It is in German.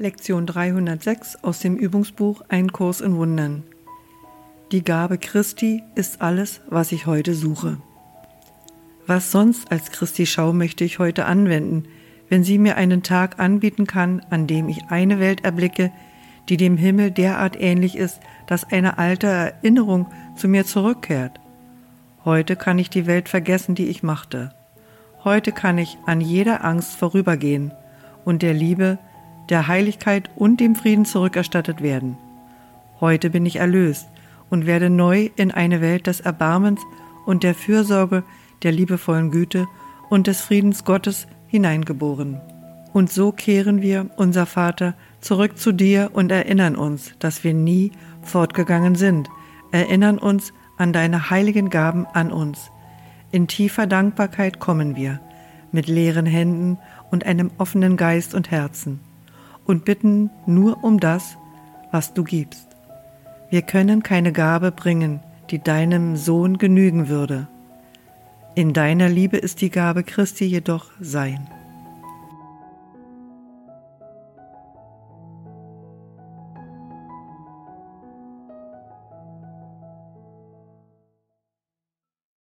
Lektion 306 aus dem Übungsbuch Ein Kurs in Wundern. Die Gabe Christi ist alles, was ich heute suche. Was sonst als Christi Schau möchte ich heute anwenden, wenn sie mir einen Tag anbieten kann, an dem ich eine Welt erblicke, die dem Himmel derart ähnlich ist, dass eine alte Erinnerung zu mir zurückkehrt. Heute kann ich die Welt vergessen, die ich machte. Heute kann ich an jeder Angst vorübergehen und der Liebe der Heiligkeit und dem Frieden zurückerstattet werden. Heute bin ich erlöst und werde neu in eine Welt des Erbarmens und der Fürsorge, der liebevollen Güte und des Friedens Gottes hineingeboren. Und so kehren wir, unser Vater, zurück zu dir und erinnern uns, dass wir nie fortgegangen sind, erinnern uns an deine heiligen Gaben an uns. In tiefer Dankbarkeit kommen wir, mit leeren Händen und einem offenen Geist und Herzen und bitten nur um das, was du gibst. Wir können keine Gabe bringen, die deinem Sohn genügen würde. In deiner Liebe ist die Gabe Christi jedoch sein.